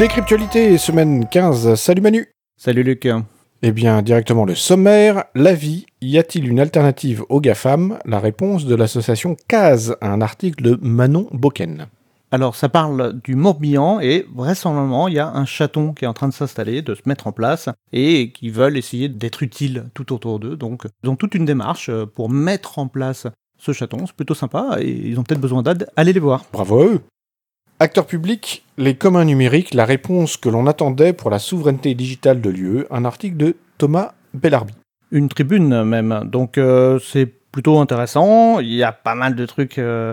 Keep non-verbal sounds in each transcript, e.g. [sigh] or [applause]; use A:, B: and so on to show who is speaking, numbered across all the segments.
A: Décryptualité, semaine 15. Salut Manu.
B: Salut Luc.
A: Eh bien, directement le sommaire. La vie, y a-t-il une alternative aux GAFAM? La réponse de l'association CASE à un article de Manon Boken.
B: Alors, ça parle du Morbihan et vraisemblablement, il y a un chaton qui est en train de s'installer, de se mettre en place et qui veulent essayer d'être utiles tout autour d'eux. Donc, ils ont toute une démarche pour mettre en place ce chaton. C'est plutôt sympa et ils ont peut-être besoin d'aide. Allez les voir.
A: Bravo à eux. Acteur public, les communs numériques, la réponse que l'on attendait pour la souveraineté digitale de l'UE, un article de Thomas Bellarbi.
B: Une tribune même, donc euh, c'est plutôt intéressant, il y a pas mal de trucs euh,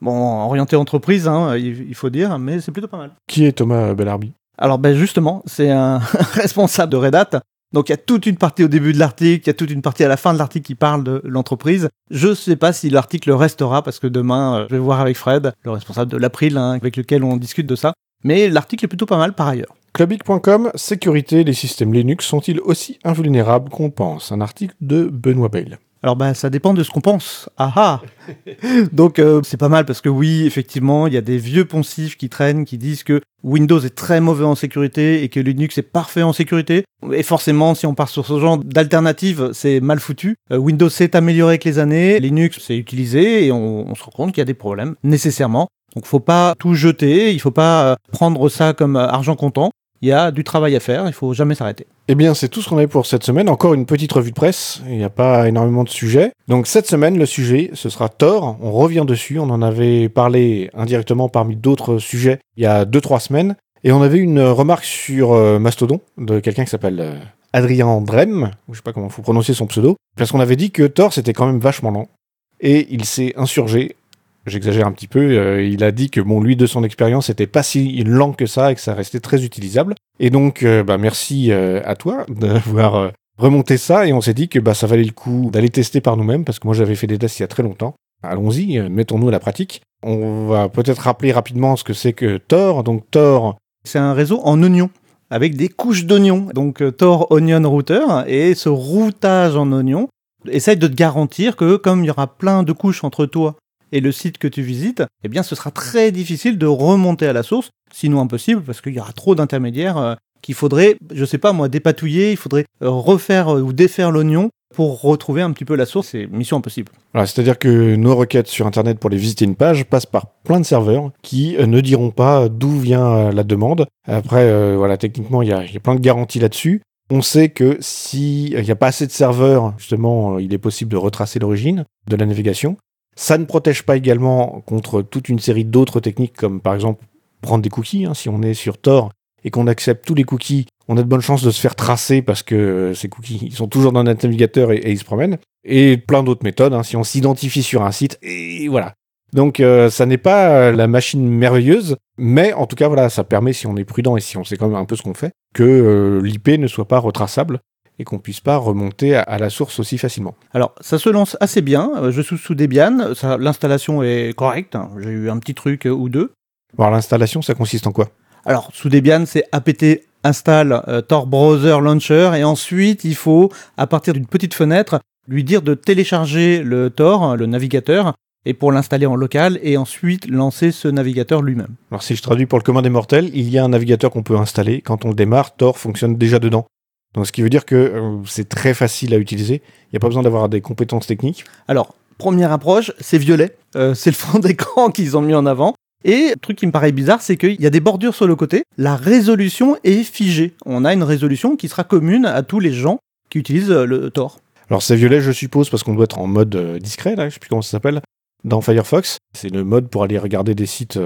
B: bon, orientés entreprise, hein, il, faut dire, mais c'est plutôt pas mal.
A: Qui est Thomas Bellarbi?
B: Alors ben justement, c'est un [laughs] responsable de Red Hat, donc il y a toute une partie au début de l'article, il y a toute une partie à la fin de l'article qui parle de l'entreprise. Je ne sais pas si l'article restera parce que demain, euh, je vais voir avec Fred, le responsable de l'April, hein, avec lequel on discute de ça. Mais l'article est plutôt pas mal par ailleurs.
A: Clubic.com, sécurité, les systèmes Linux sont-ils aussi invulnérables qu'on pense? Un article de Benoît Bale.
B: Alors bah ça dépend de ce qu'on pense. Ah ah [laughs] Donc euh, c'est pas mal parce que oui, effectivement, il y a des vieux poncifs qui traînent qui disent que Windows est très mauvais en sécurité et que Linux est parfait en sécurité. Et forcément, si on part sur ce genre d'alternative, c'est mal foutu. Euh, Windows s'est amélioré avec les années, Linux s'est utilisé et on, on se rend compte qu'il y a des problèmes nécessairement. Donc faut pas tout jeter, il faut pas euh, prendre ça comme argent comptant il y a du travail à faire, il faut jamais s'arrêter.
A: Eh bien, c'est tout ce qu'on avait pour cette semaine. Encore une petite revue de presse. Il n'y a pas énormément de sujets. Donc, cette semaine, le sujet, ce sera Thor. On revient dessus. On en avait parlé indirectement parmi d'autres sujets il y a 2-3 semaines. Et on avait une remarque sur euh, Mastodon de quelqu'un qui s'appelle euh, Adrien Drem. Je sais pas comment faut prononcer son pseudo. Parce qu'on avait dit que Thor, c'était quand même vachement lent. Et il s'est insurgé j'exagère un petit peu, euh, il a dit que bon, lui, de son expérience, c'était pas si lent que ça et que ça restait très utilisable. Et donc, euh, bah, merci euh, à toi d'avoir [laughs] remonté ça et on s'est dit que bah, ça valait le coup d'aller tester par nous-mêmes parce que moi j'avais fait des tests il y a très longtemps. Allons-y, mettons-nous à la pratique. On va peut-être rappeler rapidement ce que c'est que Tor. Donc Tor,
B: c'est un réseau en oignon avec des couches d'oignons. Donc Tor Onion Router et ce routage en oignon essaye de te garantir que comme il y aura plein de couches entre toi et le site que tu visites, eh bien ce sera très difficile de remonter à la source, sinon impossible parce qu'il y aura trop d'intermédiaires euh, qu'il faudrait, je sais pas moi, dépatouiller, il faudrait euh, refaire euh, ou défaire l'oignon pour retrouver un petit peu la source, c'est mission impossible.
A: C'est-à-dire que nos requêtes sur Internet pour les visiter une page passent par plein de serveurs qui ne diront pas d'où vient la demande. Après, voilà, techniquement, il y, a plein de garanties là-dessus. On sait que s'il n'y a pas assez de serveurs, justement, il est possible de retracer l'origine de la navigation. Ça ne protège pas également contre toute une série d'autres techniques, comme par exemple prendre des cookies. Hein. Si on est sur Tor et qu'on accepte tous les cookies, on a de bonnes chances de se faire tracer parce que euh, ces cookies ils sont toujours dans notre navigateur et, ils se promènent. Et plein d'autres méthodes, hein. si on s'identifie sur un site, et voilà. Donc euh, ça n'est pas euh, la machine merveilleuse, mais en tout cas voilà, ça permet si on est prudent et si on sait quand même un peu ce qu'on fait, que l'IP ne soit pas retraçable et qu'on puisse pas remonter à, la source aussi facilement.
B: Alors, ça se lance assez bien. Euh, je suis sous Debian. L'installation est correcte. Hein. J'ai eu un petit truc euh, ou deux.
A: Alors, l'installation, ça consiste en quoi?
B: Alors, sous Debian, c'est apt install euh, Tor Browser Launcher et ensuite, il faut, à partir d'une petite fenêtre, lui dire de télécharger le Tor, le navigateur, et pour l'installer en local et ensuite lancer ce navigateur lui-même.
A: Alors si je traduis pour le commun des mortels, il y a un navigateur qu'on peut installer. Quand on le démarre, Tor fonctionne déjà dedans. Donc, ce qui veut dire que euh, c'est très facile à utiliser. Il n'y a pas besoin d'avoir des compétences techniques.
B: Alors, première approche, c'est violet. Euh, c'est le fond [laughs] d'écran qu'ils ont mis en avant. Et le truc qui me paraît bizarre, c'est qu'il y a des bordures sur le côté. La résolution est figée. On a une résolution qui sera commune à tous les gens qui utilisent euh, le Tor.
A: Alors c'est violet, je suppose, parce qu'on doit être en mode discret, là, je sais plus comment ça s'appelle, dans Firefox. C'est le mode pour aller regarder des sites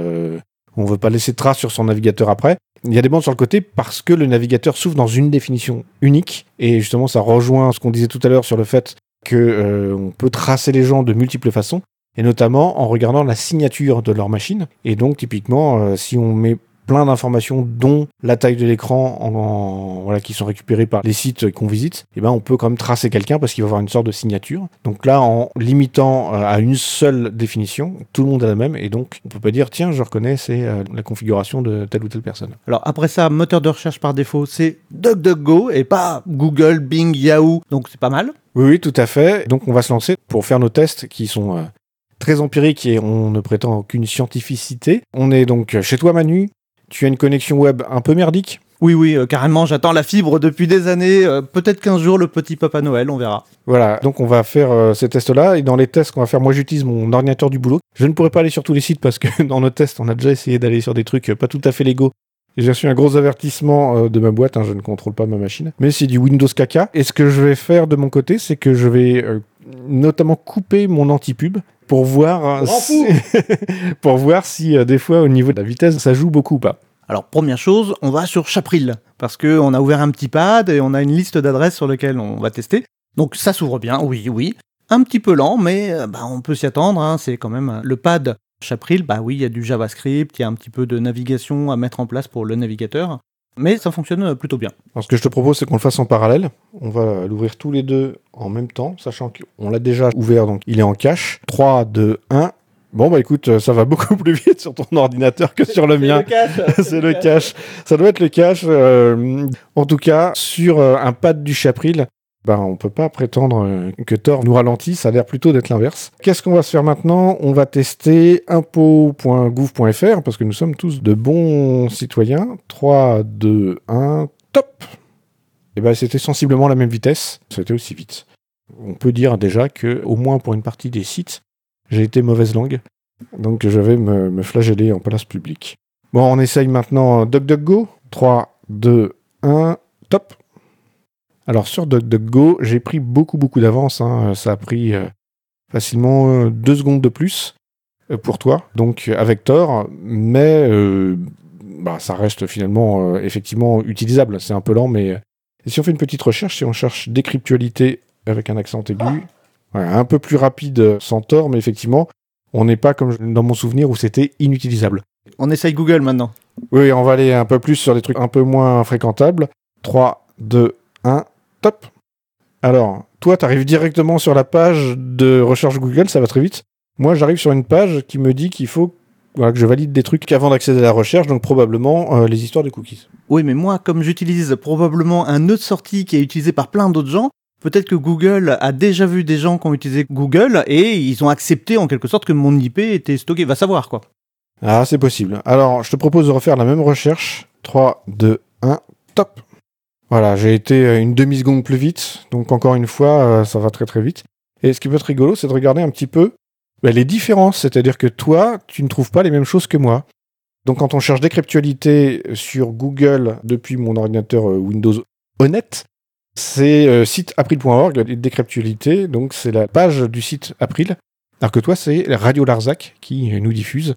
A: on ne veut pas laisser de traces sur son navigateur après. Il y a des bandes sur le côté parce que le navigateur s'ouvre dans une définition unique. Et justement, ça rejoint ce qu'on disait tout à l'heure sur le fait qu'on euh, peut tracer les gens de multiples façons, et notamment en regardant la signature de leur machine. Et donc, typiquement, euh, si on met plein d'informations, dont la taille de l'écran, en, voilà, qui sont récupérées par les sites qu'on visite, et eh ben on peut quand même tracer quelqu'un parce qu'il va avoir une sorte de signature. Donc là, en limitant euh, à une seule définition, tout le monde a la même, et donc on peut pas dire tiens, je reconnais, c'est euh, la configuration de telle ou telle personne.
B: Alors après ça, moteur de recherche par défaut, c'est DuckDuckGo et pas Google, Bing, Yahoo, donc c'est pas mal.
A: Oui, oui, tout à fait. Donc on va se lancer pour faire nos tests qui sont euh, très empiriques et on ne prétend aucune scientificité. On est donc chez toi Manu, Tu as une connexion web un peu merdique
B: Oui, oui, euh, carrément, j'attends la fibre depuis des années. euh, Peut-être qu'un jour, le petit Papa Noël, on verra.
A: Voilà, donc on va faire euh, ces tests-là. Et dans les tests qu'on va faire, moi j'utilise mon ordinateur du boulot. Je ne pourrais pas aller sur tous les sites parce que [laughs] dans nos tests, on a déjà essayé d'aller sur des trucs pas tout à fait légaux. J'ai reçu un gros avertissement de ma boîte, hein, je ne contrôle pas ma machine, mais c'est du Windows caca. Et ce que je vais faire de mon côté, c'est que je vais notamment couper mon anti-pub pour voir, euh, si... [laughs] pour voir si euh, des fois au niveau de la vitesse ça joue beaucoup ou pas.
B: Alors, première chose, on va sur Chapril, parce qu'on a ouvert un petit pad et on a une liste d'adresses sur lesquelles on va tester. Donc, ça s'ouvre bien, oui, oui. Un petit peu lent, mais euh, bah, on peut s'y attendre. hein, C'est quand même le pad Chapril. Bah oui, il y a du JavaScript, il y a un petit peu de navigation à mettre en place pour le navigateur. Mais ça fonctionne euh, plutôt bien.
A: Alors ce que je te propose, c'est qu'on le fasse en parallèle. On va l'ouvrir tous les deux en même temps, sachant qu'on l'a déjà ouvert, donc il est en cache. 3, 2, 1. Bon, bah écoute, euh, ça va [laughs] beaucoup plus vite sur ton ordinateur que sur le mien. [laughs] C'est le cache. Ça doit être le cache. euh, en tout cas, sur un pad du Chapril, ben, on peut pas prétendre euh, que Tor nous ralentit. Ça a l'air plutôt d'être l'inverse. Qu'est-ce qu'on va se faire maintenant? On va tester impôt.gouv.fr parce que nous sommes tous de bons citoyens. 3, 2, 1, top Et ben, c'était sensiblement la même vitesse. C'était aussi vite. On peut dire déjà que, au moins pour une partie des sites, j'ai été mauvaise langue. Donc je vais me, me flageller en place publique. Bon, on essaye maintenant DuckDuckGo. 3, 2, 1, top. Alors sur DuckDuckGo, j'ai pris beaucoup beaucoup d'avance. hein. Ça a pris euh, facilement euh, deux secondes de plus euh, pour toi, donc euh, avec Tor, mais euh, bah, ça reste finalement euh, effectivement utilisable. C'est un peu lent, mais euh, et si on fait une petite recherche, si on cherche décryptualité avec un accent aigu, ouais, un peu plus rapide euh, sans Tor, mais effectivement, on n'est pas comme dans mon souvenir où c'était inutilisable.
B: On essaye Google maintenant.
A: Oui, on va aller un peu plus sur des trucs un peu moins fréquentables. 3, 2, 1, top. Alors, toi, tu arrives directement sur la page de recherche Google, ça va très vite. Moi, j'arrive sur une page qui me dit qu'il faut voilà, que je valide des trucs avant d'accéder à la recherche, donc probablement euh, les histoires de cookies.
B: Oui, mais moi, comme j'utilise probablement un nœud de sortie qui est utilisé par plein d'autres gens, peut-être que Google a déjà vu des gens qui ont utilisé Google et ils ont accepté en quelque sorte que mon IP était stocké. Va savoir quoi.
A: Ah, c'est possible. Alors, je te propose de refaire la même recherche. 3, 2, 1, top. Voilà, j'ai été euh, une demi-seconde plus vite, donc encore une fois, euh, ça va très très vite. Et ce qui peut être rigolo, c'est de regarder un petit peu bah, les différences, c'est-à-dire que toi, tu ne trouves pas les mêmes choses que moi. Donc quand on cherche décryptualité sur Google depuis mon ordinateur euh, Windows honnête, c'est euh, site april.org, décryptualité, donc c'est la page du site April. Alors que toi, c'est Radio Larzac qui nous diffuse,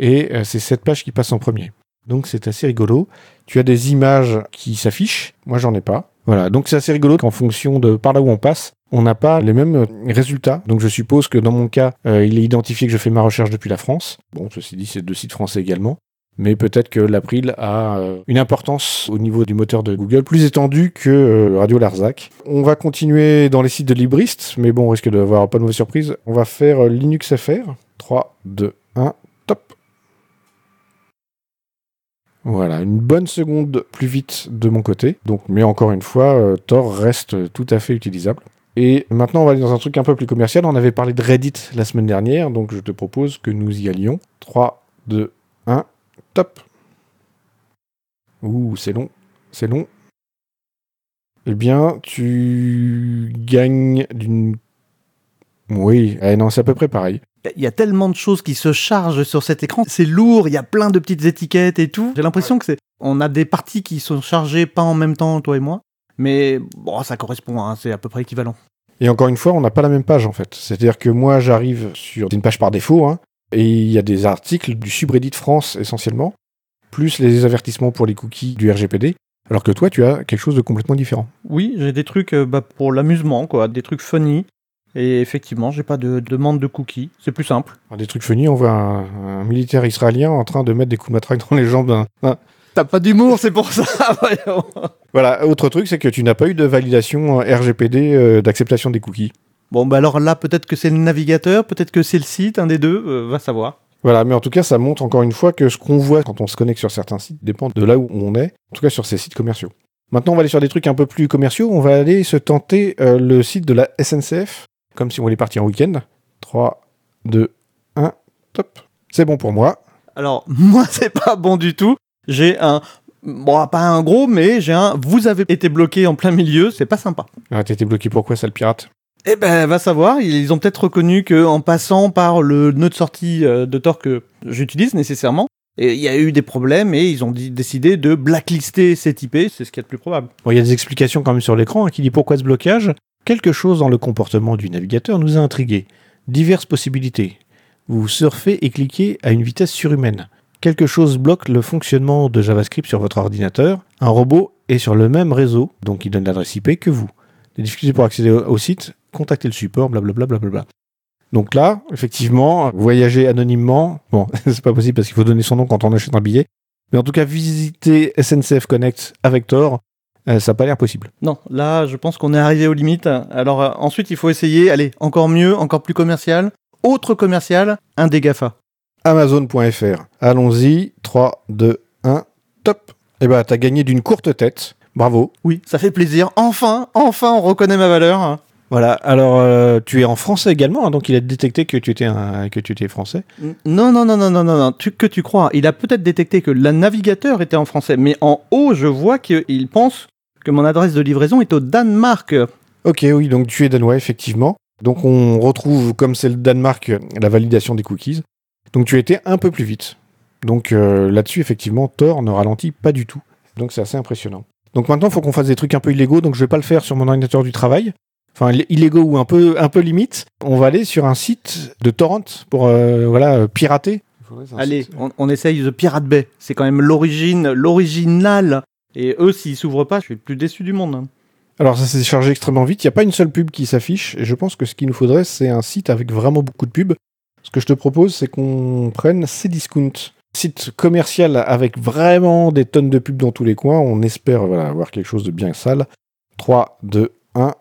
A: et c'est cette page qui passe en premier. Donc c'est assez rigolo. Tu as des images qui s'affichent, moi j'en ai pas. Voilà, donc c'est assez rigolo qu'en fonction de par là où on passe, on n'a pas les mêmes euh, résultats. Donc je suppose que dans mon cas, euh, il est identifié que je fais ma recherche depuis la France. Bon, ceci dit, c'est deux sites français également. Mais peut-être que l'April a euh, une importance au niveau du moteur de Google plus étendue que Radio Larzac. On va continuer dans les sites de Librist, mais bon, on risque d'avoir pas de mauvaise surprise. On va faire Linux FR. 3, 2, 1, top. Voilà, une bonne seconde plus vite de mon côté. Donc, mais encore une fois, euh, Tor reste tout à fait utilisable. Et maintenant, on va aller dans un truc un peu plus commercial. On avait parlé de Reddit la semaine dernière, donc je te propose que nous y allions. 3, 2, 1, top. Ouh, c'est long, c'est long. Eh bien, tu gagnes d'une... Oui, eh non, c'est à peu près pareil.
B: Il y a tellement de choses qui se chargent sur cet écran. C'est lourd, il y a plein de petites étiquettes et tout. J'ai l'impression que c'est. On a des parties qui sont chargées pas en même temps, toi et moi. Mais bon, ça correspond, hein, c'est à peu près équivalent.
A: Et encore une fois, on n'a pas la même page en fait. C'est-à-dire que moi, j'arrive sur une page par défaut, hein, et il y a des articles du subreddit France essentiellement, plus les avertissements pour les cookies du RGPD, alors que toi, tu as quelque chose de complètement différent.
B: Oui, j'ai des trucs euh, bah, pour l'amusement, quoi, des trucs funny. Et effectivement, j'ai pas de demande de cookies. C'est plus simple.
A: Alors, des trucs funny, on voit un, un militaire israélien en train de mettre des coups de matraque dans les jambes d'un...
B: T'as pas d'humour, c'est pour ça. [laughs] voyons.
A: Voilà, autre truc, c'est que tu n'as pas eu de validation euh, RGPD euh, d'acceptation des cookies.
B: bon, bah alors là, peut-être que c'est le navigateur, peut-être que c'est le site, un des deux, euh, va savoir.
A: Voilà, mais en tout cas, ça montre encore une fois que ce qu'on voit quand on se connecte sur certains sites dépend de là où on est, en tout cas sur ces sites commerciaux. Maintenant, on va aller sur des trucs un peu plus commerciaux. On va aller se tenter euh, le site de la SNCF, comme si on allait partir en week-end. 3, 2, 1, top. C'est bon pour moi.
B: Alors, [laughs] moi, c'est pas bon du tout. j'ai un bon pas un gros mais j'ai un vous avez été bloqué en plein milieu, c'est pas sympa.
A: Ah, t'étais bloqué pourquoi, sale pirate?
B: Eh ben, va savoir. Ils ont peut-être reconnu que en passant par le nœud de sortie euh, de Tor que j'utilise nécessairement, il y a eu des problèmes et ils ont décidé de blacklister cette IP. C'est ce qui est le plus probable.
A: Bon, il y a des explications quand même sur l'écran hein, qui dit pourquoi ce blocage. Quelque chose dans le comportement du navigateur nous a intrigué. Diverses possibilités. Vous surfez et cliquez à une vitesse surhumaine. Quelque chose bloque le fonctionnement de JavaScript sur votre ordinateur. Un robot est sur le même réseau, donc il donne l'adresse IP que vous. Des difficultés pour accéder au, site, contactez le support, blablabla. blablabla. Donc là, effectivement, voyager anonymement, bon, [laughs] c'est pas possible parce qu'il faut donner son nom quand on achète un billet. Mais en tout cas, visiter SNCF Connect avec Tor, euh, ça n'a pas l'air possible.
B: Non, là, je pense qu'on est arrivé aux limites. Alors euh, ensuite, il faut essayer, allez, encore mieux, encore plus commercial. Autre commercial, un des GAFA.
A: Amazon.fr. Allons-y. 3, 2, 1, top. Eh ben, t'as gagné d'une courte tête. Bravo.
B: Oui, ça fait plaisir. Enfin, enfin, on reconnaît ma valeur.
A: Voilà. Alors, euh, tu es en français également, hein, donc il a détecté que tu étais, un, que tu étais français.
B: Non, non, non, non, non, non, non. Tu, que tu crois. Il a peut-être détecté que le navigateur était en français, mais en haut, je vois qu'il pense que mon adresse de livraison est au Danemark.
A: Ok, oui, donc tu es danois, effectivement. Donc, on retrouve, comme c'est le Danemark, la validation des cookies. Donc, tu étais un peu plus vite. Donc, euh, là-dessus, effectivement, Tor ne ralentit pas du tout. Donc, c'est assez impressionnant. Donc, maintenant, il faut qu'on fasse des trucs un peu illégaux. Donc, je vais pas le faire sur mon ordinateur du travail. Enfin, ill- illégaux ou un peu, un peu limite. On va aller sur un site de torrent pour, euh, voilà, euh, pirater.
B: Allez, on, on essaye The Pirate Bay. C'est quand même l'origine, l'original. Et eux, s'ils s'ouvrent pas, je suis le plus déçu du monde. hein.
A: Alors ça s'est chargé extrêmement vite, il n'y a pas une seule pub qui s'affiche, et je pense que ce qu'il nous faudrait, c'est un site avec vraiment beaucoup de pubs. Ce que je te propose, c'est qu'on prenne Cdiscount, site commercial avec vraiment des tonnes de pubs dans tous les coins, on espère voilà, avoir quelque chose de bien sale. 3, 2, 1.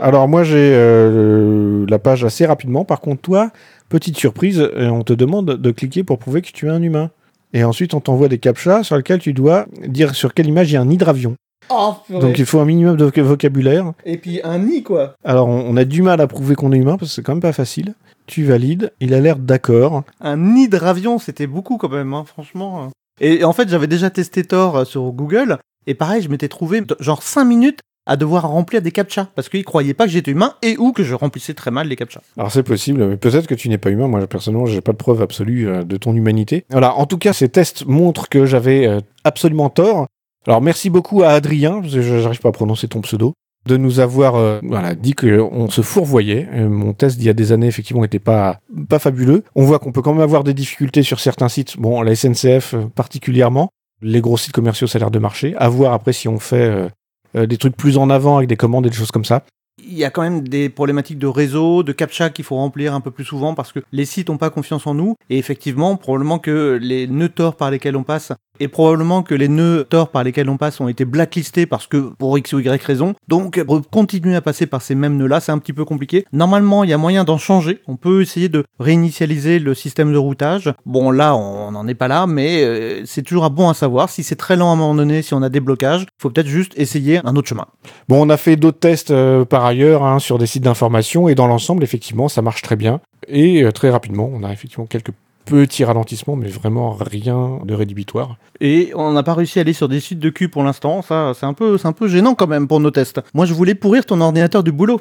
A: Alors moi j'ai euh, la page assez rapidement, par contre toi, petite surprise, euh, on te demande de cliquer pour prouver que tu es un humain. Et ensuite on t'envoie des captchas sur lesquels tu dois dire sur quelle image il y a un hydravion.
B: Oh,
A: Donc il faut un minimum de voc- vocabulaire.
B: Et puis un nid, quoi.
A: Alors, on, on a du mal à prouver qu'on est humain parce que c'est quand même pas facile. Tu valides, il a l'air d'accord.
B: Un nid de ravion, c'était beaucoup quand même, hein, franchement. Et en fait, j'avais déjà testé Tor euh, sur Google. Et pareil, je m'étais trouvé genre 5 minutes à devoir remplir des captchas. Parce qu'ils croyaient pas que j'étais humain et ou que je remplissais très mal les captchas.
A: Alors c'est possible, mais peut-être que tu n'es pas humain. Moi, personnellement, j'ai pas de preuve absolue euh, de ton humanité. Voilà, en tout cas, ces tests montrent que j'avais euh, absolument tort. Alors merci beaucoup à Adrien, parce que je n'arrive pas à prononcer ton pseudo, de nous avoir euh, voilà, dit qu'on se fourvoyait. Mon test d'il y a des années, effectivement, n'était pas, pas fabuleux. On voit qu'on peut quand même avoir des difficultés sur certains sites, bon, la SNCF particulièrement. Les gros sites commerciaux, l'air de marcher. À voir après si on fait des trucs plus en avant avec des commandes et des choses comme ça.
B: Il y a quand même des problématiques de réseau, de captcha qu'il faut remplir un peu plus souvent parce que les sites n'ont pas confiance en nous. Et effectivement, probablement que les nœuds Tor par lesquels on passe, et probablement que les nœuds Tor par lesquels on passe ont été blacklistés parce que pour X ou Y raison. Donc, continuer à passer par ces mêmes nœuds-là, c'est un petit peu compliqué. Normalement, il y a moyen d'en changer. On peut essayer de réinitialiser le système de routage. Bon, là, on n'en est pas là, mais euh, c'est toujours bon à savoir. Si c'est très lent à un moment donné, si on a des blocages, faut peut-être juste essayer un autre chemin.
A: Bon, on a fait d'autres tests euh, par ailleurs hein, sur des sites d'information et dans l'ensemble, effectivement, ça marche très bien. Et euh, très rapidement, on a effectivement quelques petits ralentissements, mais vraiment rien de rédhibitoire.
B: Et on n'a pas réussi à aller sur des sites de cul pour l'instant. Ça, c'est un peu, c'est un peu gênant quand même pour nos tests. Moi, je voulais pourrir ton ordinateur du boulot.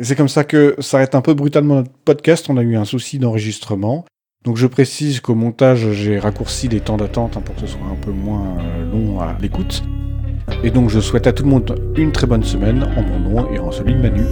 C: C'est comme ça que s'arrête un peu brutalement notre podcast. On a eu un souci d'enregistrement. Donc je précise qu'au montage, j'ai raccourci les temps d'attente hein, pour que ce soit un peu moins euh, long à l'écoute. Et donc je souhaite à tout le monde une très bonne semaine en mon nom et en celui de Manu.